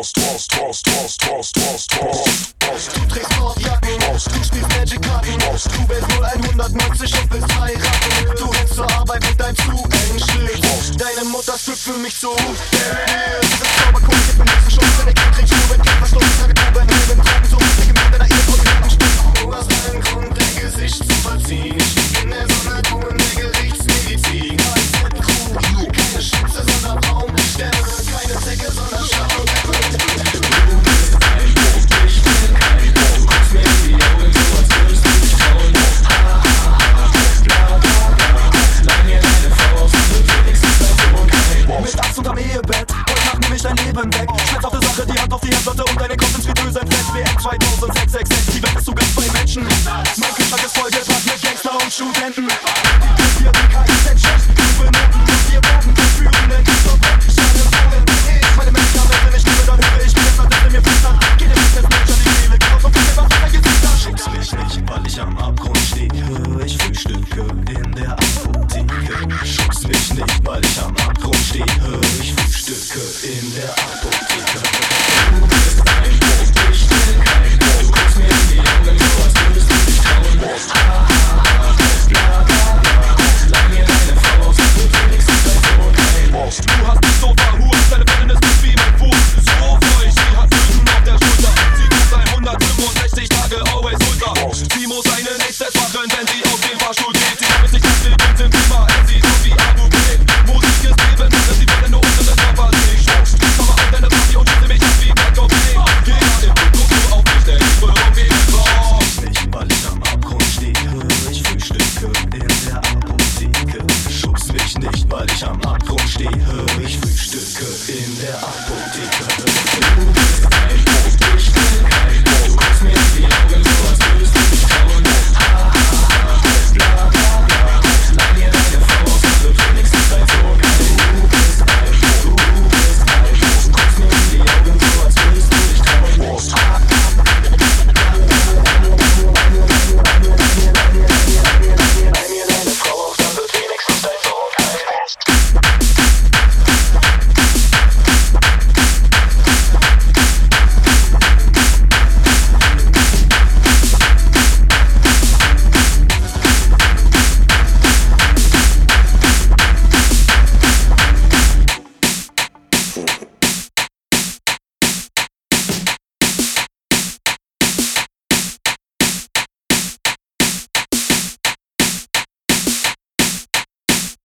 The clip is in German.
Post, Post, Post, Post, Post, Post, Post, Post. Du trägst Sportjacken, du spielst Magic-Karten, du wärst 0190 und bist drei Ratten. Du rennst zur Arbeit mit deinem zu engen Schlips. Deine Mutter strippt für mich zu. Diese Zauberkunst gibt mir nichts Chance, wenn der Kind kriegt Schuhe, wenn Kind verschlossen, Tage nur wenn Drogen so mit dem Mund, wenn er ihre Produkten stimmt. Du hast einen Grund, dein Gesicht zu verziehen. Ich lieg in der Sonne, heute Nacht nehm ich dein Leben weg. Schmerzhafte Sache, die Hand auf die Herdplatte und deine Kopf ins Fritteuse entfällt. WM 2006, die Welt ist zu Gast bei Menschen. Mein Kühlschrank ist voll gepackt mit Gangster und Studenten. Wir die KIZ-Chefs, du Benoten und wir Bogen verführen, denn ich doch Schade Fallen. Ich meine Medikamente, wenn ich liebe, dann höre ich mir das, in mir flüstern. Geht im Fitness, Mensch an die Seele, genauso viel Leber von dein Gesicht an. Schick's mich nicht, weil ich am Abgrund stehe. Ich frühstücke in der Apotheke. Schick's mich nicht, weil ich am drum stehe. Ich frühstücke in der Arbeit.